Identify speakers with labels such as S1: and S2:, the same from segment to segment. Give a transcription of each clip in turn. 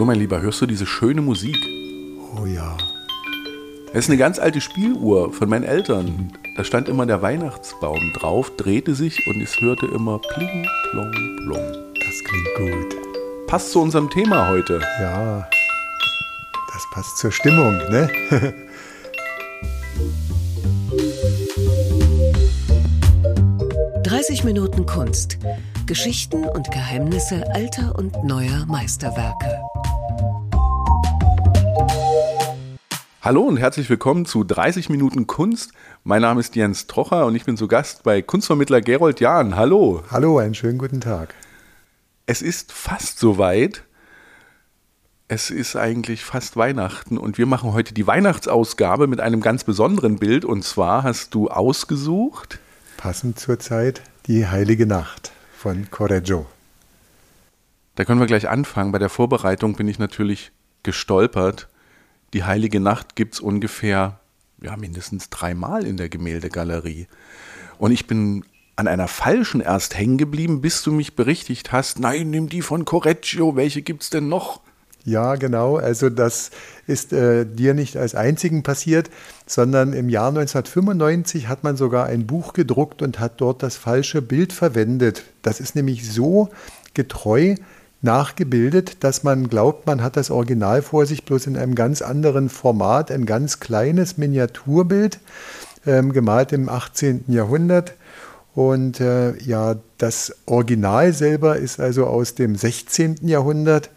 S1: So, mein Lieber, hörst du diese schöne Musik?
S2: Oh ja.
S1: Es ist eine ganz alte Spieluhr von meinen Eltern. Da stand immer der Weihnachtsbaum drauf, drehte sich und es hörte immer pling, plong, plong.
S2: Das klingt gut.
S1: Passt zu unserem Thema heute.
S2: Ja. Das passt zur Stimmung, ne?
S3: 30 Minuten Kunst. Geschichten und Geheimnisse alter und neuer Meisterwerke.
S1: Hallo und herzlich willkommen zu 30 Minuten Kunst. Mein Name ist Jens Trocher und ich bin zu Gast bei Kunstvermittler Gerold Jahn. Hallo.
S2: Hallo, einen schönen guten Tag.
S1: Es ist fast soweit. Es ist eigentlich fast Weihnachten und wir machen heute die Weihnachtsausgabe mit einem ganz besonderen Bild. Und zwar hast du ausgesucht.
S2: Passend zur Zeit die Heilige Nacht von Correggio.
S1: Da können wir gleich anfangen. Bei der Vorbereitung bin ich natürlich gestolpert die Heilige Nacht gibt es ungefähr ja, mindestens dreimal in der Gemäldegalerie. Und ich bin an einer falschen erst hängen geblieben, bis du mich berichtigt hast, nein, nimm die von Correggio, welche gibt es denn noch?
S2: Ja, genau. Also das ist äh, dir nicht als einzigen passiert, sondern im Jahr 1995 hat man sogar ein Buch gedruckt und hat dort das falsche Bild verwendet. Das ist nämlich so getreu nachgebildet, dass man glaubt, man hat das Original vor sich, bloß in einem ganz anderen Format, ein ganz kleines Miniaturbild, ähm, gemalt im 18. Jahrhundert. Und äh, ja, das Original selber ist also aus dem 16. Jahrhundert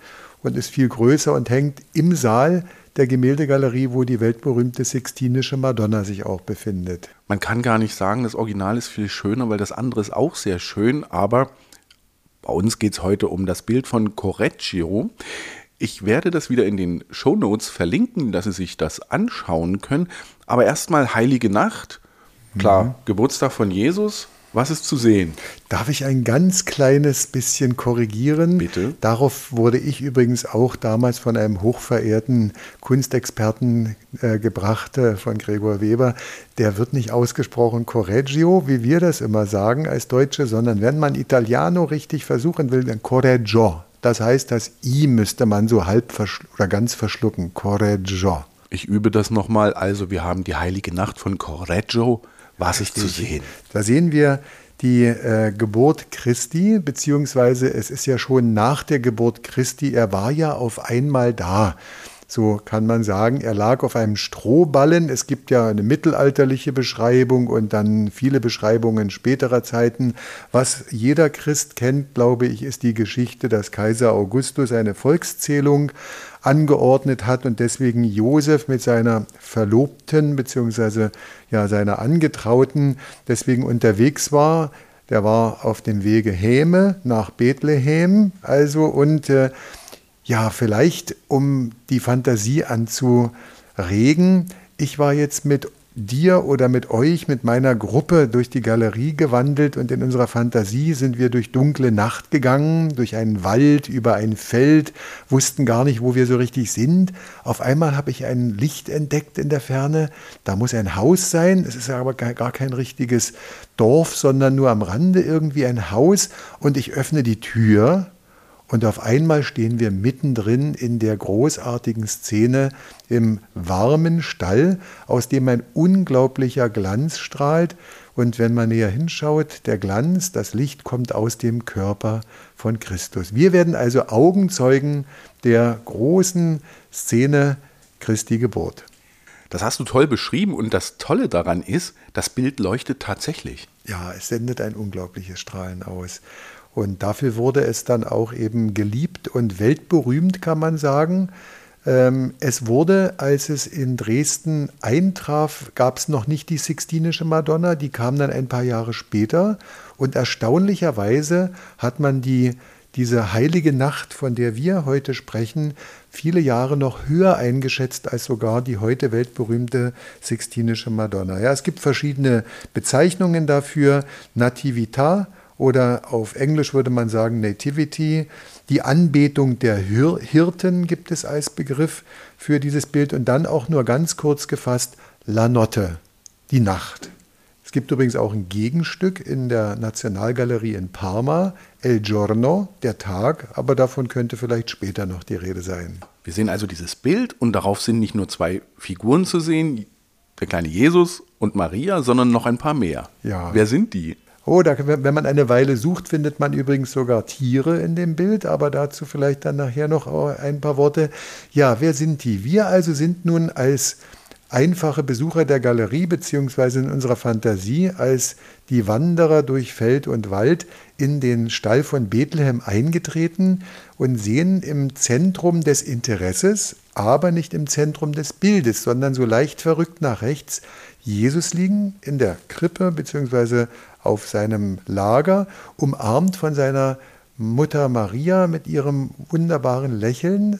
S2: und ist viel größer und hängt im Saal der Gemäldegalerie, wo die weltberühmte Sixtinische Madonna sich auch befindet.
S1: Man kann gar nicht sagen, das Original ist viel schöner, weil das andere ist auch sehr schön, aber bei uns geht es heute um das Bild von Correggio. Ich werde das wieder in den Show Notes verlinken, dass Sie sich das anschauen können. Aber erstmal Heilige Nacht. Klar, mhm. Geburtstag von Jesus. Was ist zu sehen?
S2: Darf ich ein ganz kleines bisschen korrigieren?
S1: Bitte.
S2: Darauf wurde ich übrigens auch damals von einem hochverehrten Kunstexperten äh, gebracht, äh, von Gregor Weber. Der wird nicht ausgesprochen Correggio, wie wir das immer sagen als Deutsche, sondern wenn man Italiano richtig versuchen will, dann Correggio. Das heißt, das I müsste man so halb oder ganz verschlucken. Correggio.
S1: Ich übe das nochmal. Also, wir haben die heilige Nacht von Correggio was ist zu sehen?
S2: Da sehen wir die äh, Geburt Christi, beziehungsweise es ist ja schon nach der Geburt Christi, er war ja auf einmal da. So kann man sagen, er lag auf einem Strohballen. Es gibt ja eine mittelalterliche Beschreibung und dann viele Beschreibungen späterer Zeiten. Was jeder Christ kennt, glaube ich, ist die Geschichte, dass Kaiser Augustus eine Volkszählung angeordnet hat und deswegen Josef mit seiner Verlobten bzw. ja seiner Angetrauten deswegen unterwegs war. Der war auf dem Wege Häme nach Bethlehem, also und äh, ja, vielleicht um die Fantasie anzuregen. Ich war jetzt mit dir oder mit euch, mit meiner Gruppe durch die Galerie gewandelt und in unserer Fantasie sind wir durch dunkle Nacht gegangen, durch einen Wald, über ein Feld, wussten gar nicht, wo wir so richtig sind. Auf einmal habe ich ein Licht entdeckt in der Ferne. Da muss ein Haus sein. Es ist aber gar kein richtiges Dorf, sondern nur am Rande irgendwie ein Haus. Und ich öffne die Tür und auf einmal stehen wir mittendrin in der großartigen Szene im warmen Stall, aus dem ein unglaublicher Glanz strahlt. Und wenn man näher hinschaut, der Glanz, das Licht kommt aus dem Körper von Christus. Wir werden also Augenzeugen der großen Szene Christi Geburt.
S1: Das hast du toll beschrieben und das Tolle daran ist, das Bild leuchtet tatsächlich.
S2: Ja, es sendet ein unglaubliches Strahlen aus. Und dafür wurde es dann auch eben geliebt und weltberühmt, kann man sagen. Ähm, es wurde, als es in Dresden eintraf, gab es noch nicht die Sixtinische Madonna, die kam dann ein paar Jahre später. Und erstaunlicherweise hat man die, diese heilige Nacht, von der wir heute sprechen, viele Jahre noch höher eingeschätzt als sogar die heute weltberühmte Sixtinische Madonna. Ja, es gibt verschiedene Bezeichnungen dafür. Nativita oder auf Englisch würde man sagen Nativity. Die Anbetung der Hirten gibt es als Begriff für dieses Bild und dann auch nur ganz kurz gefasst La Notte, die Nacht. gibt übrigens auch ein Gegenstück in der Nationalgalerie in Parma, El Giorno, der Tag, aber davon könnte vielleicht später noch die Rede sein.
S1: Wir sehen also dieses Bild und darauf sind nicht nur zwei Figuren zu sehen, der kleine Jesus und Maria, sondern noch ein paar mehr.
S2: Ja.
S1: Wer sind die?
S2: Oh, da, wenn man eine Weile sucht, findet man übrigens sogar Tiere in dem Bild, aber dazu vielleicht dann nachher noch ein paar Worte. Ja, wer sind die? Wir also sind nun als einfache Besucher der Galerie beziehungsweise in unserer Fantasie als die Wanderer durch Feld und Wald in den Stall von Bethlehem eingetreten und sehen im Zentrum des Interesses, aber nicht im Zentrum des Bildes, sondern so leicht verrückt nach rechts Jesus liegen in der Krippe beziehungsweise auf seinem Lager, umarmt von seiner Mutter Maria mit ihrem wunderbaren Lächeln.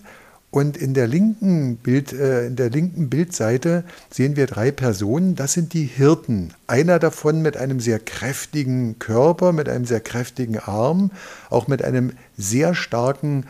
S2: Und in der linken, Bild, äh, in der linken Bildseite sehen wir drei Personen. Das sind die Hirten. Einer davon mit einem sehr kräftigen Körper, mit einem sehr kräftigen Arm, auch mit einem sehr starken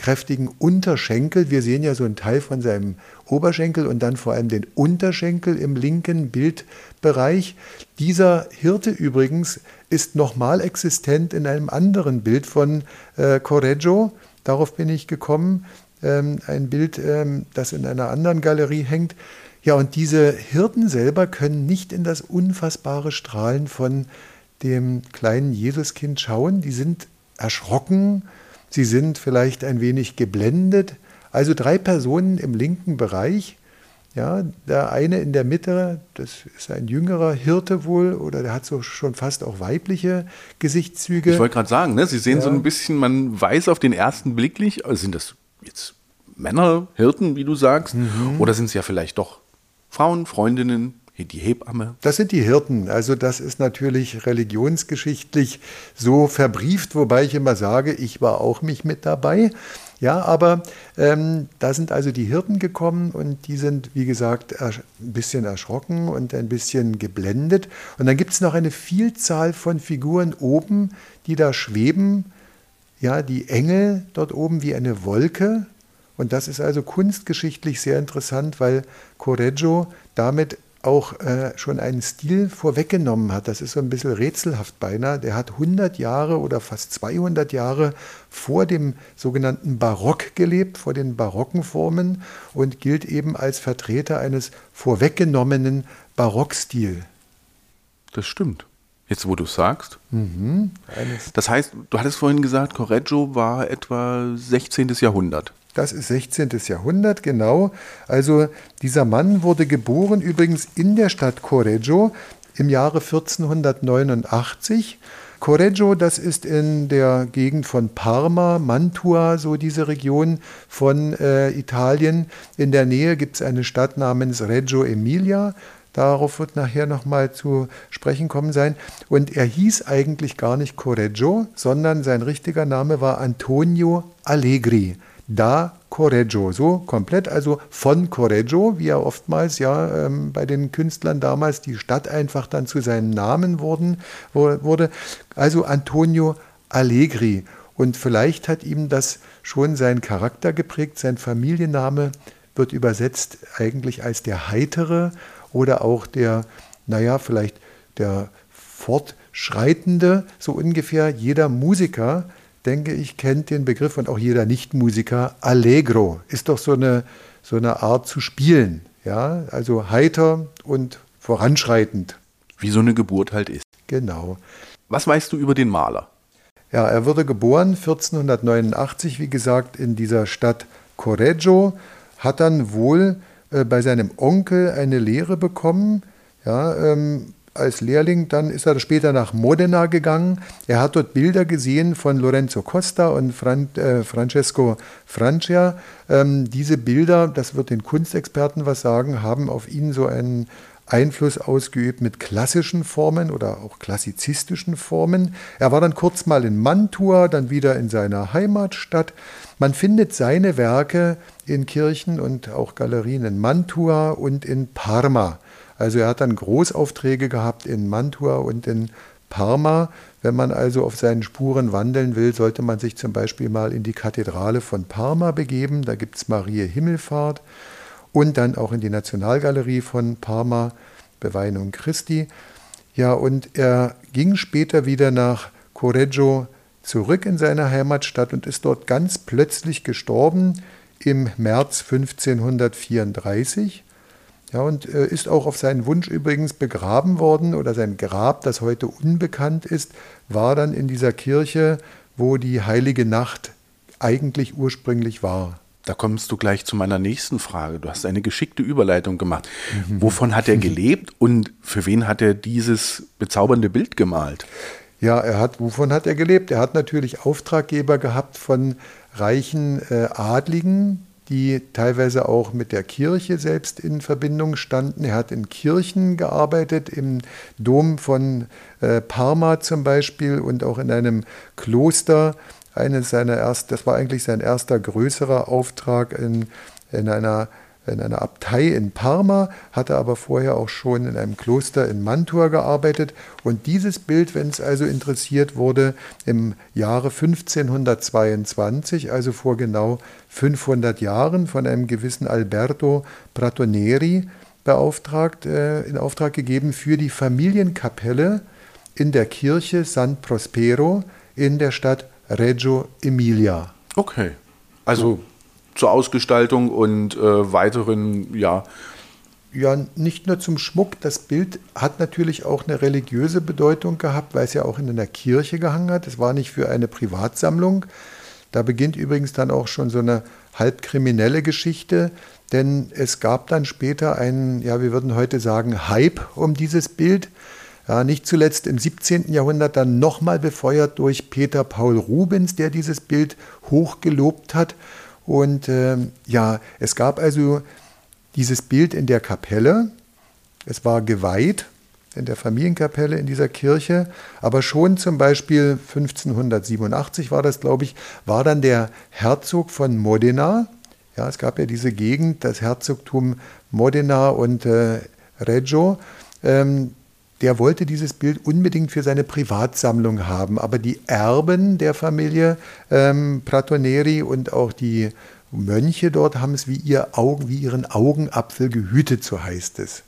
S2: kräftigen Unterschenkel. Wir sehen ja so einen Teil von seinem Oberschenkel und dann vor allem den Unterschenkel im linken Bildbereich. Dieser Hirte übrigens ist nochmal existent in einem anderen Bild von äh, Correggio. Darauf bin ich gekommen. Ähm, ein Bild, ähm, das in einer anderen Galerie hängt. Ja, und diese Hirten selber können nicht in das unfassbare Strahlen von dem kleinen Jesuskind schauen. Die sind erschrocken, Sie sind vielleicht ein wenig geblendet. Also drei Personen im linken Bereich. Ja, der eine in der Mitte, das ist ein jüngerer Hirte wohl, oder der hat so schon fast auch weibliche Gesichtszüge.
S1: Ich wollte gerade sagen, ne, Sie sehen ja. so ein bisschen, man weiß auf den ersten Blick nicht, also sind das jetzt Männer, Hirten, wie du sagst, mhm. oder sind es ja vielleicht doch Frauen, Freundinnen, die Hebamme?
S2: Das sind die Hirten. Also das ist natürlich religionsgeschichtlich so verbrieft, wobei ich immer sage, ich war auch mich mit dabei. Ja, aber ähm, da sind also die Hirten gekommen und die sind, wie gesagt, ein bisschen erschrocken und ein bisschen geblendet. Und dann gibt es noch eine Vielzahl von Figuren oben, die da schweben. Ja, die Engel dort oben wie eine Wolke. Und das ist also kunstgeschichtlich sehr interessant, weil Correggio damit auch äh, schon einen Stil vorweggenommen hat. Das ist so ein bisschen rätselhaft beinahe. Der hat 100 Jahre oder fast 200 Jahre vor dem sogenannten Barock gelebt, vor den barocken Formen und gilt eben als Vertreter eines vorweggenommenen Barockstils.
S1: Das stimmt. Jetzt, wo du es sagst. Mhm, das heißt, du hattest vorhin gesagt, Correggio war etwa 16. Jahrhundert.
S2: Das ist 16. Jahrhundert, genau. Also dieser Mann wurde geboren übrigens in der Stadt Correggio im Jahre 1489. Correggio, das ist in der Gegend von Parma, Mantua, so diese Region von äh, Italien. In der Nähe gibt es eine Stadt namens Reggio Emilia. Darauf wird nachher nochmal zu sprechen kommen sein. Und er hieß eigentlich gar nicht Correggio, sondern sein richtiger Name war Antonio Allegri da Correggio, so komplett, also von Correggio, wie er oftmals ja ähm, bei den Künstlern damals die Stadt einfach dann zu seinem Namen wurden, wurde. Also Antonio Allegri. Und vielleicht hat ihm das schon seinen Charakter geprägt. Sein Familienname wird übersetzt eigentlich als der Heitere oder auch der, naja, vielleicht der Fortschreitende, so ungefähr. Jeder Musiker denke ich, kennt den Begriff und auch jeder Nichtmusiker. Allegro ist doch so eine, so eine Art zu spielen. Ja, also heiter und voranschreitend.
S1: Wie so eine Geburt halt ist.
S2: Genau.
S1: Was weißt du über den Maler?
S2: Ja, er wurde geboren 1489, wie gesagt, in dieser Stadt Correggio, hat dann wohl äh, bei seinem Onkel eine Lehre bekommen. Ja, ähm, als Lehrling, dann ist er später nach Modena gegangen. Er hat dort Bilder gesehen von Lorenzo Costa und Fran äh, Francesco Francia. Ähm, diese Bilder, das wird den Kunstexperten was sagen, haben auf ihn so einen Einfluss ausgeübt mit klassischen Formen oder auch klassizistischen Formen. Er war dann kurz mal in Mantua, dann wieder in seiner Heimatstadt. Man findet seine Werke in Kirchen und auch Galerien in Mantua und in Parma. Also er hat dann Großaufträge gehabt in Mantua und in Parma. Wenn man also auf seinen Spuren wandeln will, sollte man sich zum Beispiel mal in die Kathedrale von Parma begeben. Da gibt es Marie Himmelfahrt und dann auch in die Nationalgalerie von Parma, Beweinung Christi. Ja, und er ging später wieder nach Correggio zurück in seine Heimatstadt und ist dort ganz plötzlich gestorben im März 1534. Ja, und äh, ist auch auf seinen Wunsch übrigens begraben worden oder sein Grab, das heute unbekannt ist, war dann in dieser Kirche, wo die heilige Nacht eigentlich ursprünglich war.
S1: Da kommst du gleich zu meiner nächsten Frage. Du hast eine geschickte Überleitung gemacht. Mhm. Wovon hat er gelebt und für wen hat er dieses bezaubernde Bild gemalt?
S2: Ja, er hat, wovon hat er gelebt? Er hat natürlich Auftraggeber gehabt von reichen äh, Adligen, die teilweise auch mit der Kirche selbst in Verbindung standen. Er hat in Kirchen gearbeitet, im Dom von äh, Parma zum Beispiel und auch in einem Kloster. Eines seiner erst, das war eigentlich sein erster größerer Auftrag in, in einer in einer Abtei in Parma, hatte aber vorher auch schon in einem Kloster in Mantua gearbeitet. Und dieses Bild, wenn es also interessiert, wurde im Jahre 1522, also vor genau 500 Jahren, von einem gewissen Alberto Pratoneri beauftragt, äh, in Auftrag gegeben für die Familienkapelle in der Kirche San Prospero in der Stadt Reggio Emilia.
S1: Okay. Also zur Ausgestaltung und äh, weiteren, ja.
S2: Ja, nicht nur zum Schmuck. Das Bild hat natürlich auch eine religiöse Bedeutung gehabt, weil es ja auch in einer Kirche gehangen hat. Es war nicht für eine Privatsammlung. Da beginnt übrigens dann auch schon so eine halb kriminelle Geschichte, denn es gab dann später einen, ja, wir würden heute sagen, Hype um dieses Bild. Ja, nicht zuletzt im 17. Jahrhundert dann nochmal befeuert durch Peter Paul Rubens, der dieses Bild hochgelobt hat. Und äh, ja, es gab also dieses Bild in der Kapelle. Es war geweiht in der Familienkapelle in dieser Kirche. Aber schon zum Beispiel 1587 war das, glaube ich, war dann der Herzog von Modena. Ja, es gab ja diese Gegend, das Herzogtum Modena und äh, Reggio. Ähm, der wollte dieses Bild unbedingt für seine Privatsammlung haben. Aber die Erben der Familie ähm, Pratoneri und auch die Mönche dort haben es wie, ihr Augen, wie ihren Augenapfel gehütet, so heißt es.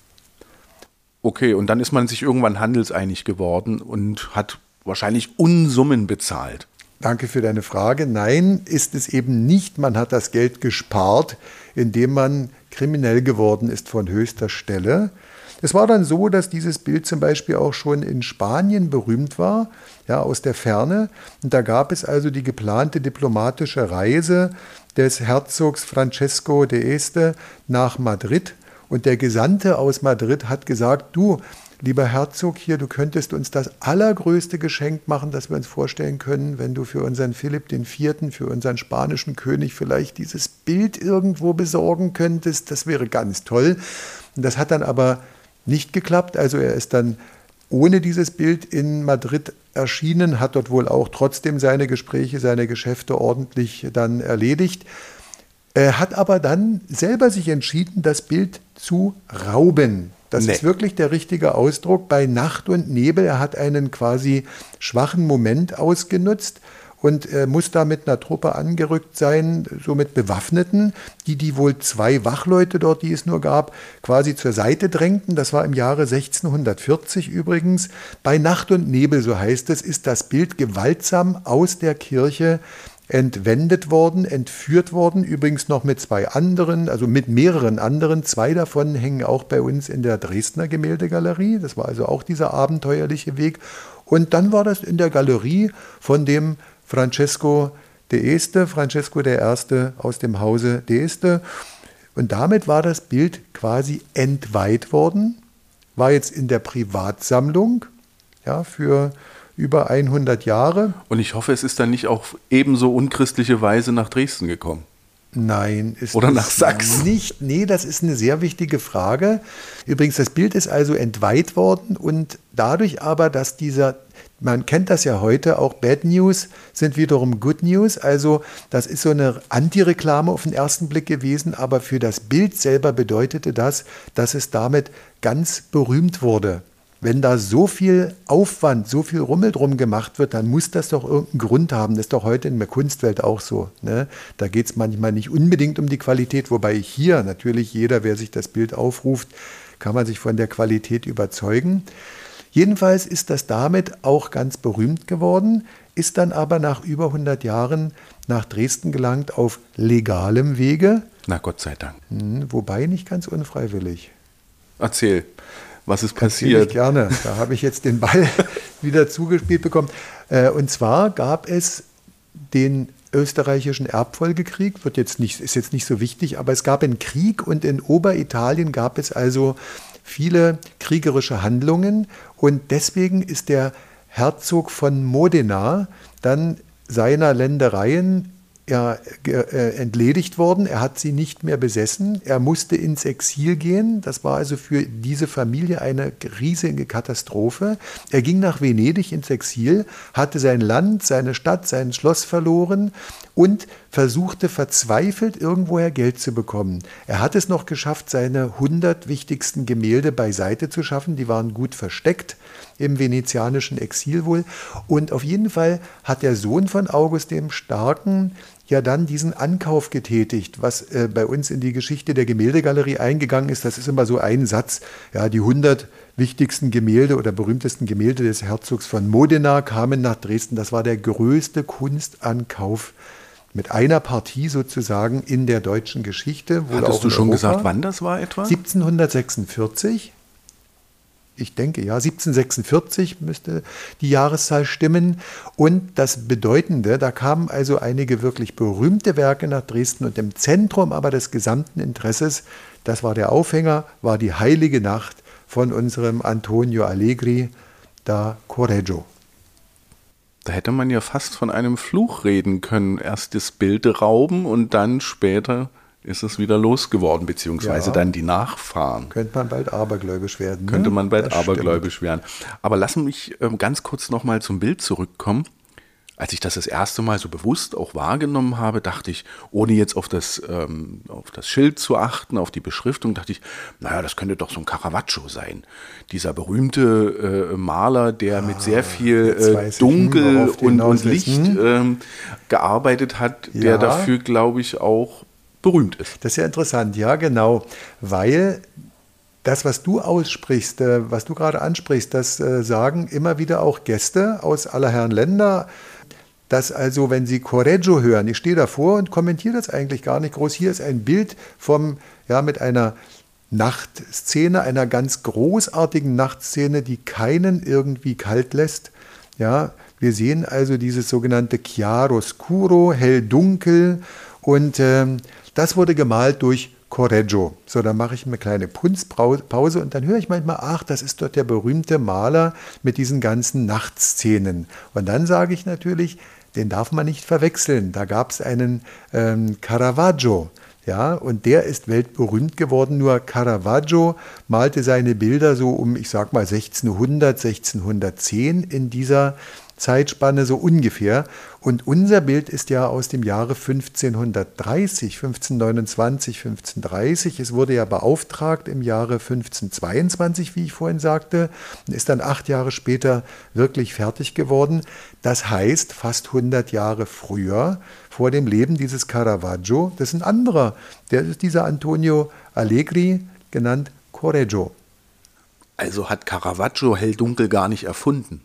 S1: Okay, und dann ist man sich irgendwann handelseinig geworden und hat wahrscheinlich Unsummen bezahlt.
S2: Danke für deine Frage. Nein, ist es eben nicht. Man hat das Geld gespart, indem man kriminell geworden ist von höchster Stelle. Es war dann so, dass dieses Bild zum Beispiel auch schon in Spanien berühmt war, ja, aus der Ferne. Und da gab es also die geplante diplomatische Reise des Herzogs Francesco I. nach Madrid. Und der Gesandte aus Madrid hat gesagt, du, lieber Herzog hier, du könntest uns das allergrößte Geschenk machen, das wir uns vorstellen können, wenn du für unseren Philipp IV., für unseren spanischen König vielleicht dieses Bild irgendwo besorgen könntest. Das wäre ganz toll. Und das hat dann aber nicht geklappt. Also er ist dann ohne dieses Bild in Madrid erschienen, hat dort wohl auch trotzdem seine Gespräche, seine Geschäfte ordentlich dann erledigt. Er hat aber dann selber sich entschieden, das Bild zu rauben. Das nee. ist wirklich der richtige Ausdruck. Bei Nacht und Nebel, er hat einen quasi schwachen Moment ausgenutzt und äh, muss da mit einer Truppe angerückt sein, so mit Bewaffneten, die die wohl zwei Wachleute dort, die es nur gab, quasi zur Seite drängten. Das war im Jahre 1640 übrigens. Bei Nacht und Nebel, so heißt es, ist das Bild gewaltsam aus der Kirche entwendet worden, entführt worden, übrigens noch mit zwei anderen, also mit mehreren anderen. Zwei davon hängen auch bei uns in der Dresdner Gemäldegalerie. Das war also auch dieser abenteuerliche Weg. Und dann war das in der Galerie von dem Francesco I., Francesco I. aus dem Hause I. Und damit war das Bild quasi entweiht worden, war jetzt in der Privatsammlung ja, für über 100 Jahre.
S1: Und ich hoffe, es ist dann nicht auf ebenso unchristliche Weise nach Dresden gekommen.
S2: Nein,
S1: ist Oder nach Sachsen.
S2: Nicht. Nee, das ist eine sehr wichtige Frage. Übrigens, das Bild ist also entweiht worden und dadurch aber, dass dieser man kennt das ja heute, auch Bad News sind wiederum Good News. Also das ist so eine Anti-Reklame auf den ersten Blick gewesen, aber für das Bild selber bedeutete das, dass es damit ganz berühmt wurde. Wenn da so viel Aufwand, so viel Rummel drum gemacht wird, dann muss das doch irgendeinen Grund haben. Das ist doch heute in der Kunstwelt auch so. Ne? Da geht es manchmal nicht unbedingt um die Qualität, wobei hier natürlich jeder, wer sich das Bild aufruft, kann man sich von der Qualität überzeugen. Jedenfalls ist das damit auch ganz berühmt geworden, ist dann aber nach über 100 Jahren nach Dresden gelangt auf legalem Wege.
S1: Na Gott sei Dank.
S2: Hm, wobei nicht ganz unfreiwillig.
S1: Erzähl, was ist passiert?
S2: ich gerne. Da habe ich jetzt den Ball wieder zugespielt bekommen. Äh, Und zwar gab es den österreichischen Erbfolgekrieg, wird jetzt nicht, ist jetzt nicht so wichtig, aber es gab einen Krieg und in Oberitalien gab es also viele kriegerische Handlungen und deswegen ist der Herzog von Modena dann seiner Ländereien ge- äh, entledigt worden. Er hat sie nicht mehr besessen. Er musste ins Exil gehen. Das war also für diese Familie eine riesige Katastrophe. Er ging nach Venedig ins Exil, hatte sein Land, seine Stadt, sein Schloss verloren und versuchte verzweifelt irgendwoher Geld zu bekommen. Er hat es noch geschafft, seine 100 wichtigsten Gemälde beiseite zu schaffen. Die waren gut versteckt im venezianischen Exil wohl. Und auf jeden Fall hat der Sohn von August dem Starken ja dann diesen Ankauf getätigt, was äh, bei uns in die Geschichte der Gemäldegalerie eingegangen ist. Das ist immer so ein Satz, ja, die 100 wichtigsten Gemälde oder berühmtesten Gemälde des Herzogs von Modena kamen nach Dresden. Das war der größte Kunstankauf mit einer Partie sozusagen in der deutschen Geschichte.
S1: Hattest du schon
S2: Europa.
S1: gesagt, wann das war etwa?
S2: 1746. Ich denke, ja, 1746 müsste die Jahreszahl stimmen. Und das Bedeutende, da kamen also einige wirklich berühmte Werke nach Dresden und im Zentrum aber des gesamten Interesses, das war der Aufhänger, war die Heilige Nacht von unserem Antonio Allegri da Correggio.
S1: Da hätte man ja fast von einem Fluch reden können. Erst das Bild rauben und dann später ist es wieder losgeworden, beziehungsweise
S2: Ja.
S1: dann die Nachfahren.
S2: Könnte man bald abergläubisch werden.
S1: Könnte
S2: ne?
S1: man bald
S2: Das stimmt.
S1: abergläubisch werden. Aber lass mich ähm, ganz kurz nochmal zum Bild zurückkommen. Als ich das das erste Mal so bewusst auch wahrgenommen habe, dachte ich, ohne jetzt auf das, ähm, auf das Schild zu achten, auf die Beschriftung, dachte ich, naja, das könnte doch so ein Caravaggio sein. Dieser berühmte äh, Maler, der mit sehr viel äh, Dunkel und, und Licht
S2: hm?
S1: ähm, gearbeitet hat, der
S2: Ja.
S1: dafür, glaube ich, auch berühmt ist.
S2: Das ist ja interessant, ja, genau. Weil das, was du aussprichst, äh, was du gerade ansprichst, das äh, sagen immer wieder auch Gäste aus aller Herren Länder. Dass also, wenn sie Correggio hören, ich stehe davor und kommentiere das eigentlich gar nicht groß. Hier ist ein Bild vom, ja, mit einer Nachtszene, einer ganz großartigen Nachtszene, die keinen irgendwie kalt lässt. Ja, wir sehen also dieses sogenannte Chiaroscuro, hell-dunkel, und ähm, das wurde gemalt durch Correggio. So, dann mache ich eine kleine Punzpause und dann höre ich manchmal, ach, das ist dort der berühmte Maler mit diesen ganzen Nachtszenen. Und dann sage ich natürlich, den darf man nicht verwechseln. Da gab es einen ähm, Caravaggio. Ja, und der ist weltberühmt geworden. Nur Caravaggio malte seine Bilder so um, ich sag mal, 1600, 1610 in dieser Zeitspanne so ungefähr. Und unser Bild ist ja aus dem Jahre 1530, 1529, 1530. Es wurde ja beauftragt im Jahre 1522, wie ich vorhin sagte, und ist dann acht Jahre später wirklich fertig geworden. Das heißt, fast 100 Jahre früher, vor dem Leben dieses Caravaggio, das ist ein anderer, der ist dieser Antonio Allegri, genannt Correggio.
S1: Also hat Caravaggio hell-dunkel gar nicht erfunden.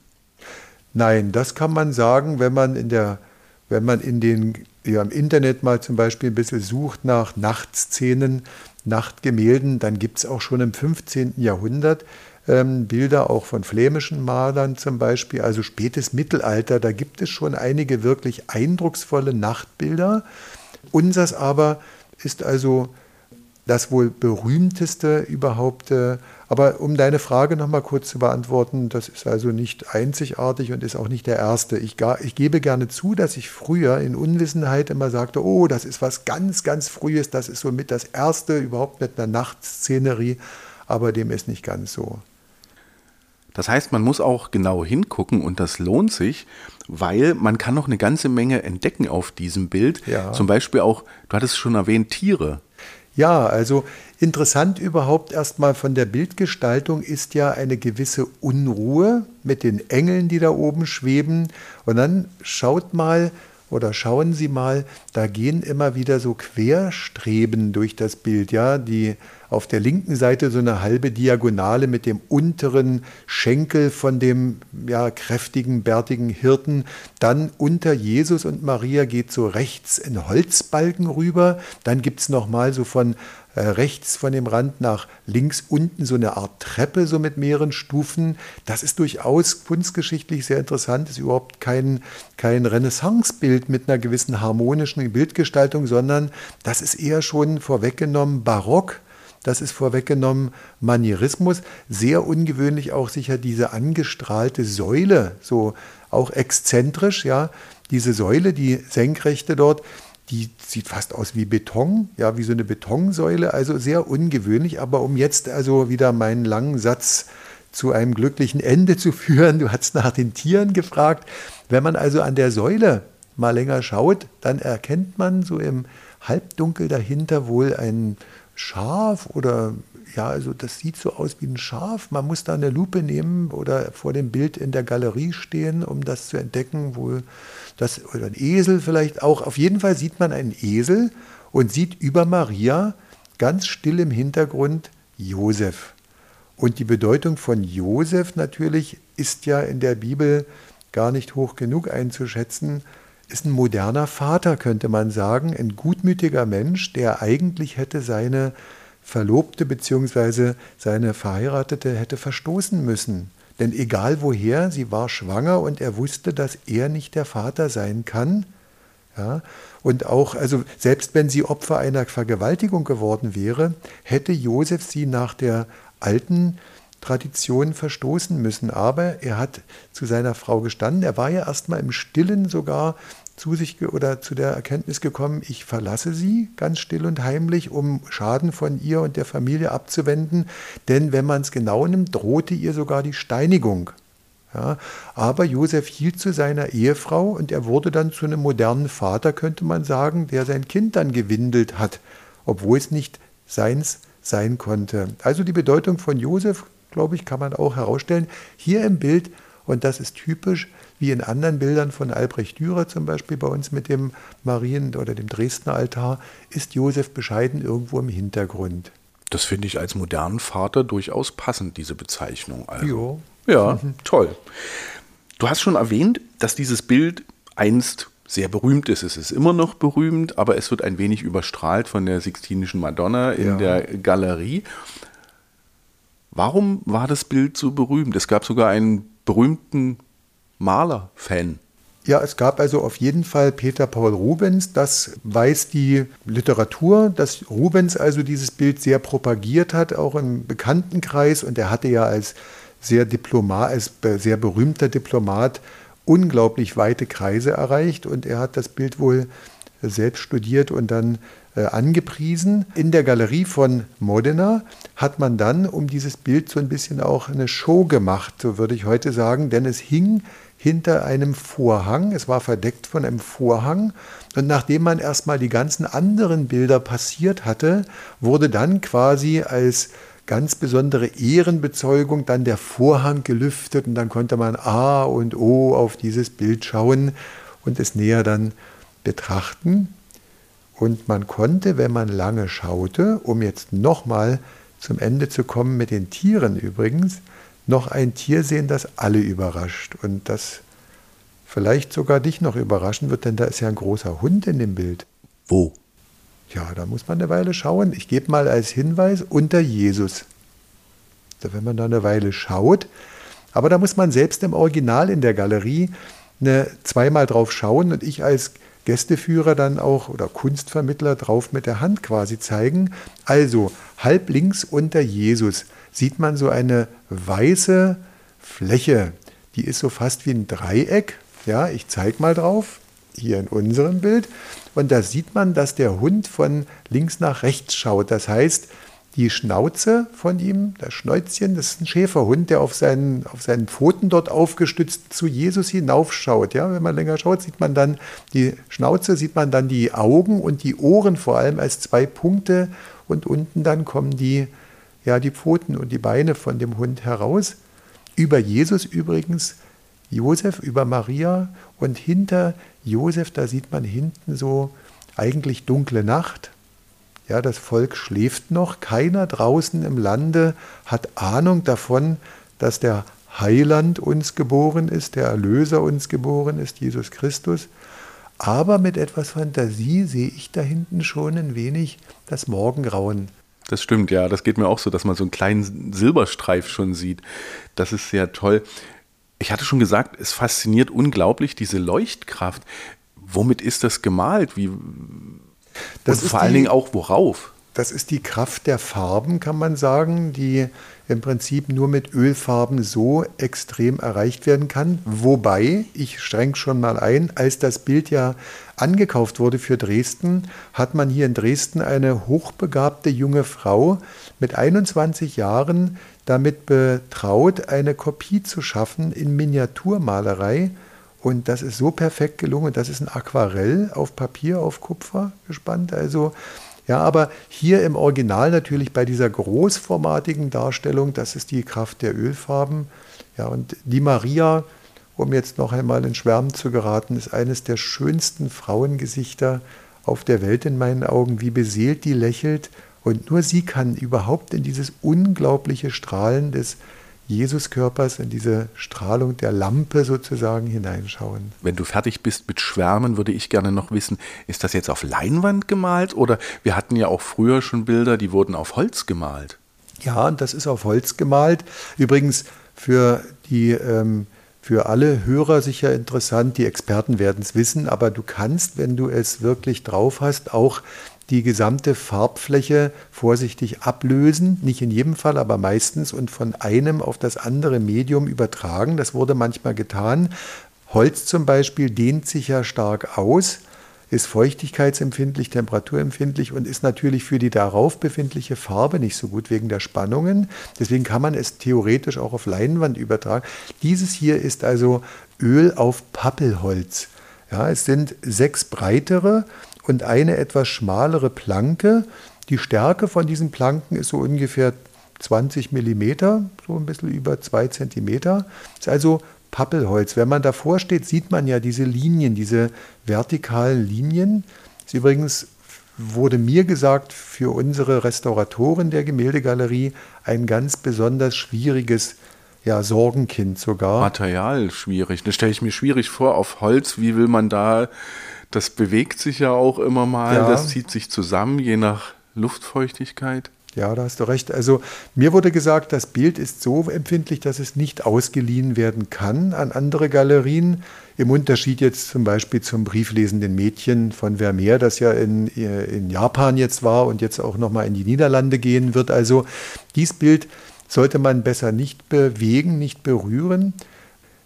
S2: Nein, das kann man sagen, wenn man in der, wenn man in den, ja, im Internet mal zum Beispiel ein bisschen sucht nach Nachtszenen, Nachtgemälden, dann gibt es auch schon im 15. Jahrhundert ähm, Bilder auch von flämischen Malern zum Beispiel, also spätes Mittelalter, da gibt es schon einige wirklich eindrucksvolle Nachtbilder. Unsers aber ist also das wohl berühmteste überhaupt. äh, Aber um deine Frage nochmal kurz zu beantworten, das ist also nicht einzigartig und ist auch nicht der erste. Ich, ga- ich gebe gerne zu, dass ich früher in Unwissenheit immer sagte, oh, das ist was ganz, ganz Frühes, das ist somit das erste überhaupt mit einer Nachtszenerie, aber dem ist nicht ganz so.
S1: Das heißt, man muss auch genau hingucken und das lohnt sich, weil man kann noch eine ganze Menge entdecken auf diesem Bild.
S2: Ja.
S1: Zum Beispiel auch, du hattest es schon erwähnt, Tiere.
S2: Ja, also interessant überhaupt erstmal von der Bildgestaltung ist ja eine gewisse Unruhe mit den Engeln, die da oben schweben. Und dann schaut mal oder schauen Sie mal, da gehen immer wieder so Querstreben durch das Bild. Ja, die auf der linken Seite so eine halbe Diagonale mit dem unteren Schenkel von dem ja, kräftigen, bärtigen Hirten. Dann unter Jesus und Maria geht so rechts ein Holzbalken rüber. Dann gibt es nochmal so von rechts von dem Rand nach links unten so eine Art Treppe, so mit mehreren Stufen. Das ist durchaus kunstgeschichtlich sehr interessant. Ist überhaupt kein, kein Renaissance-Bild mit einer gewissen harmonischen Bildgestaltung, sondern das ist eher schon vorweggenommen barock das ist vorweggenommen Manierismus. Sehr ungewöhnlich auch sicher diese angestrahlte Säule, so auch exzentrisch, ja. Diese Säule, die senkrechte dort, die sieht fast aus wie Beton, ja, wie so eine Betonsäule, also sehr ungewöhnlich. Aber um jetzt also wieder meinen langen Satz zu einem glücklichen Ende zu führen, du hast nach den Tieren gefragt. Wenn man also an der Säule mal länger schaut, dann erkennt man so im Halbdunkel dahinter wohl einen Schaf oder ja, also das sieht so aus wie ein Schaf. Man muss da eine Lupe nehmen oder vor dem Bild in der Galerie stehen, um das zu entdecken, wohl das oder ein Esel vielleicht auch. Auf jeden Fall sieht man einen Esel und sieht über Maria ganz still im Hintergrund Josef. Und die Bedeutung von Josef natürlich ist ja in der Bibel gar nicht hoch genug einzuschätzen ist ein moderner Vater, könnte man sagen, ein gutmütiger Mensch, der eigentlich hätte seine Verlobte bzw. seine Verheiratete hätte verstoßen müssen. Denn egal woher, sie war schwanger und er wusste, dass er nicht der Vater sein kann. Ja, und auch, also selbst wenn sie Opfer einer Vergewaltigung geworden wäre, hätte Josef sie nach der alten Tradition verstoßen müssen. Aber er hat zu seiner Frau gestanden. Er war ja erstmal im Stillen sogar zu sich oder zu der Erkenntnis gekommen, ich verlasse sie ganz still und heimlich, um Schaden von ihr und der Familie abzuwenden. Denn wenn man es genau nimmt, drohte ihr sogar die Steinigung. Ja, aber Josef hielt zu seiner Ehefrau und er wurde dann zu einem modernen Vater, könnte man sagen, der sein Kind dann gewindelt hat, obwohl es nicht seins sein konnte. Also die Bedeutung von Josef glaube ich, kann man auch herausstellen. Hier im Bild, und das ist typisch, wie in anderen Bildern von Albrecht Dürer zum Beispiel bei uns mit dem Marien- oder dem Dresdner Altar, ist Josef bescheiden irgendwo im Hintergrund.
S1: Das finde ich als modernen Vater durchaus passend, diese Bezeichnung. Also. Jo. Ja, mhm. toll. Du hast schon erwähnt, dass dieses Bild einst sehr berühmt ist. Es ist immer noch berühmt, aber es wird ein wenig überstrahlt von der Sixtinischen Madonna in ja. der Galerie. Warum war das Bild so berühmt? Es gab sogar einen berühmten Maler-Fan.
S2: Ja, es gab also auf jeden Fall Peter Paul Rubens. Das weiß die Literatur, dass Rubens also dieses Bild sehr propagiert hat, auch im Bekanntenkreis. Und er hatte ja als sehr Diplomat, als sehr berühmter Diplomat unglaublich weite Kreise erreicht. Und er hat das Bild wohl selbst studiert und dann äh, angepriesen. In der Galerie von Modena hat man dann um dieses Bild so ein bisschen auch eine Show gemacht, so würde ich heute sagen, denn es hing hinter einem Vorhang, es war verdeckt von einem Vorhang. Und nachdem man erstmal die ganzen anderen Bilder passiert hatte, wurde dann quasi als ganz besondere Ehrenbezeugung dann der Vorhang gelüftet. Und dann konnte man A und O auf dieses Bild schauen und es näher dann betrachten. Und man konnte, wenn man lange schaute, um jetzt nochmal zum Ende zu kommen mit den Tieren übrigens, noch ein Tier sehen, das alle überrascht und das vielleicht sogar dich noch überraschen wird, denn da ist ja ein großer Hund in dem Bild.
S1: Wo?
S2: Ja, da muss man eine Weile schauen. Ich gebe mal als Hinweis unter Jesus. Also wenn man da eine Weile schaut, aber da muss man selbst im Original in der Galerie eine, zweimal drauf schauen und ich als Gästeführer dann auch oder Kunstvermittler drauf mit der Hand quasi zeigen. Also halb links unter Jesus sieht man so eine weiße Fläche. Die ist so fast wie ein Dreieck. Ja, ich zeige mal drauf, hier in unserem Bild. Und da sieht man, dass der Hund von links nach rechts schaut. Das heißt, die Schnauze von ihm, das Schnäuzchen, das ist ein Schäferhund, der auf seinen, auf seinen Pfoten dort aufgestützt zu Jesus hinaufschaut. Ja, wenn man länger schaut, sieht man dann die Schnauze, sieht man dann die Augen und die Ohren vor allem als zwei Punkte und unten dann kommen die, ja, die Pfoten und die Beine von dem Hund heraus. Über Jesus übrigens Josef, über Maria und hinter Josef, da sieht man hinten so eigentlich dunkle Nacht, Ja, das Volk schläft noch. Keiner draußen im Lande hat Ahnung davon, dass der Heiland uns geboren ist, der Erlöser uns geboren ist, Jesus Christus. Aber mit etwas Fantasie sehe ich da hinten schon ein wenig das Morgengrauen.
S1: Das stimmt, ja. Das geht mir auch so, dass man so einen kleinen Silberstreif schon sieht. Das ist sehr toll. Ich hatte schon gesagt, es fasziniert unglaublich diese Leuchtkraft. Womit ist das gemalt? Wie, das und vor die, allen Dingen auch worauf?
S2: Das ist die Kraft der Farben, kann man sagen, die im Prinzip nur mit Ölfarben so extrem erreicht werden kann. Wobei, ich schränke schon mal ein, als das Bild ja angekauft wurde für Dresden, hat man hier in Dresden eine hochbegabte junge Frau mit 21 Jahren damit betraut, eine Kopie zu schaffen in Miniaturmalerei. Und das ist so perfekt gelungen. Das ist ein Aquarell auf Papier, auf Kupfer gespannt. Also ja, aber hier im Original natürlich bei dieser großformatigen Darstellung, das ist die Kraft der Ölfarben. Ja, und die Maria, um jetzt noch einmal in Schwärmen zu geraten, ist eines der schönsten Frauengesichter auf der Welt in meinen Augen, wie beseelt die lächelt. Und nur sie kann überhaupt in dieses unglaubliche Strahlen des Jesuskörpers in diese Strahlung der Lampe sozusagen hineinschauen.
S1: Wenn du fertig bist mit Schwärmen, würde ich gerne noch wissen, ist das jetzt auf Leinwand gemalt oder wir hatten ja auch früher schon Bilder, die wurden auf Holz gemalt?
S2: Ja, das ist auf Holz gemalt. Übrigens für die ähm, für alle Hörer sicher interessant, die Experten werden es wissen, aber du kannst, wenn du es wirklich drauf hast, auch die gesamte Farbfläche vorsichtig ablösen, nicht in jedem Fall, aber meistens und von einem auf das andere Medium übertragen. Das wurde manchmal getan. Holz zum Beispiel dehnt sich ja stark aus, ist feuchtigkeitsempfindlich, temperaturempfindlich und ist natürlich für die darauf befindliche Farbe nicht so gut wegen der Spannungen. Deswegen kann man es theoretisch auch auf Leinwand übertragen. Dieses hier ist also Öl auf Pappelholz. Ja, es sind sechs breitere und eine etwas schmalere Planke. Die Stärke von diesen Planken ist so ungefähr 20 mm, so ein bisschen über 2 cm. Ist also Pappelholz. Wenn man davor steht, sieht man ja diese Linien, diese vertikalen Linien. Das ist übrigens, wurde mir gesagt, für unsere Restauratoren der Gemäldegalerie ein ganz besonders schwieriges ja, Sorgenkind sogar.
S1: Material schwierig. Das stelle ich mir schwierig vor auf Holz. Wie will man da das bewegt sich ja auch immer mal, ja. das zieht sich zusammen, je nach Luftfeuchtigkeit.
S2: Ja, da hast du recht. Also mir wurde gesagt, das Bild ist so empfindlich, dass es nicht ausgeliehen werden kann an andere Galerien. Im Unterschied jetzt zum Beispiel zum brieflesenden Mädchen von Vermeer, das ja in, in Japan jetzt war und jetzt auch nochmal in die Niederlande gehen wird. Also dieses Bild sollte man besser nicht bewegen, nicht berühren.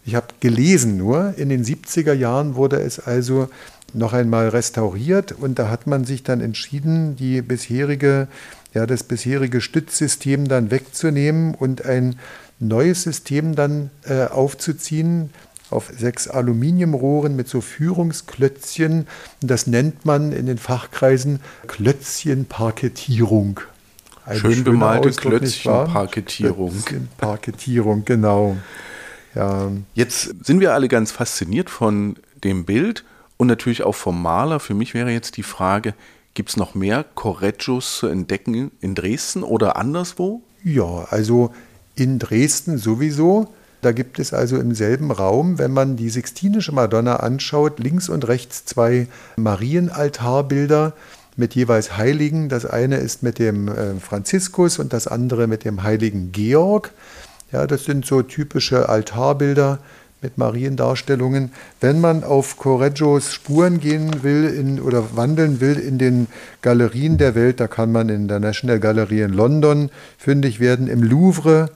S2: Ich habe gelesen nur, in den 70er Jahren wurde es also noch einmal restauriert und da hat man sich dann entschieden, die bisherige, ja, das bisherige Stützsystem dann wegzunehmen und ein neues System dann äh, aufzuziehen auf sechs Aluminiumrohren mit so Führungsklötzchen. Das nennt man in den Fachkreisen Klötzchenparkettierung.
S1: Eine Schön bemalte Klötzchenparkettierung.
S2: Klötzchenparkettierung, genau.
S1: Ja. Jetzt sind wir alle ganz fasziniert von dem Bild und natürlich auch vom Maler. Für mich wäre jetzt die Frage, gibt es noch mehr Correggios zu entdecken in Dresden oder anderswo?
S2: Ja, also in Dresden sowieso. Da gibt es also im selben Raum, wenn man die Sixtinische Madonna anschaut, links und rechts zwei Marienaltarbilder mit jeweils Heiligen. Das eine ist mit dem äh, Franziskus und das andere mit dem heiligen Georg. Ja, das sind so typische Altarbilder mit Mariendarstellungen. Wenn man auf Correggios Spuren gehen will in, oder wandeln will in den Galerien der Welt, da kann man in der National Gallery in London fündig werden, im Louvre,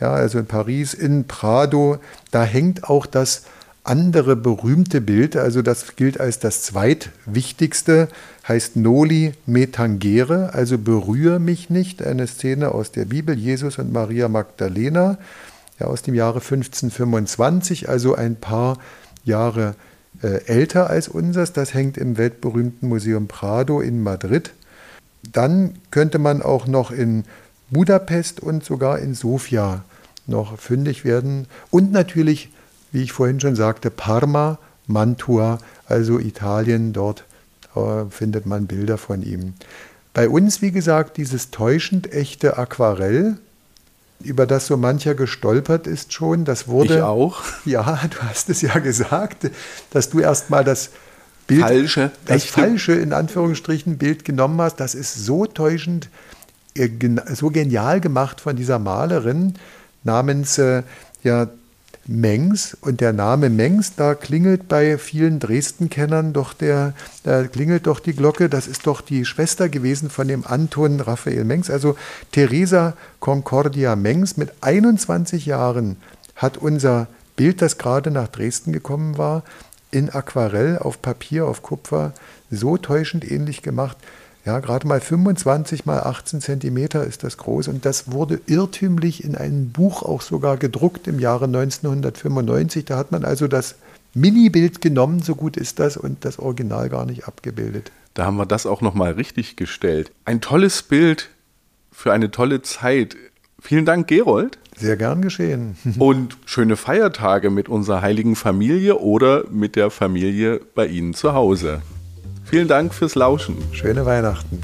S2: ja, also in Paris, in Prado. Da hängt auch das andere berühmte Bild, also das gilt als das zweitwichtigste, heißt Noli me tangere, also berühre mich nicht, eine Szene aus der Bibel, Jesus und Maria Magdalena ja, aus dem Jahre 1525, also ein paar Jahre äh, älter als unseres. Das hängt im weltberühmten Museum Prado in Madrid. Dann könnte man auch noch in Budapest und sogar in Sofia noch fündig werden. Und natürlich, wie ich vorhin schon sagte, Parma, Mantua, also Italien, dort äh, findet man Bilder von ihm. Bei uns, wie gesagt, dieses täuschend echte Aquarell, über das so mancher gestolpert ist schon. Das wurde.
S1: Ich auch.
S2: Ja, du hast es ja gesagt, dass du erstmal das Bild,
S1: falsche,
S2: das falsche in Anführungsstrichen Bild genommen hast. Das ist so täuschend, äh, so genial gemacht von dieser Malerin namens äh, ja, Mengs. Und der Name Mengs, da klingelt bei vielen Dresden-Kennern doch der, da klingelt doch die Glocke. Das ist doch die Schwester gewesen von dem Anton Raphael Mengs. Also Teresa Concordia Mengs mit 21 Jahren hat unser Bild, das gerade nach Dresden gekommen war, in Aquarell auf Papier, auf Kupfer so täuschend ähnlich gemacht. Ja, gerade mal 25 mal 18 Zentimeter ist das groß und das wurde irrtümlich in einem Buch auch sogar gedruckt im Jahre 1995. Da hat man also das Mini-Bild genommen, so gut ist das, und das Original gar nicht abgebildet.
S1: Da haben wir das auch nochmal richtig gestellt. Ein tolles Bild für eine tolle Zeit. Vielen Dank, Gerold.
S2: Sehr gern geschehen.
S1: Und schöne Feiertage mit unserer heiligen Familie oder mit der Familie bei Ihnen zu Hause. Vielen Dank fürs Lauschen.
S2: Schöne Weihnachten.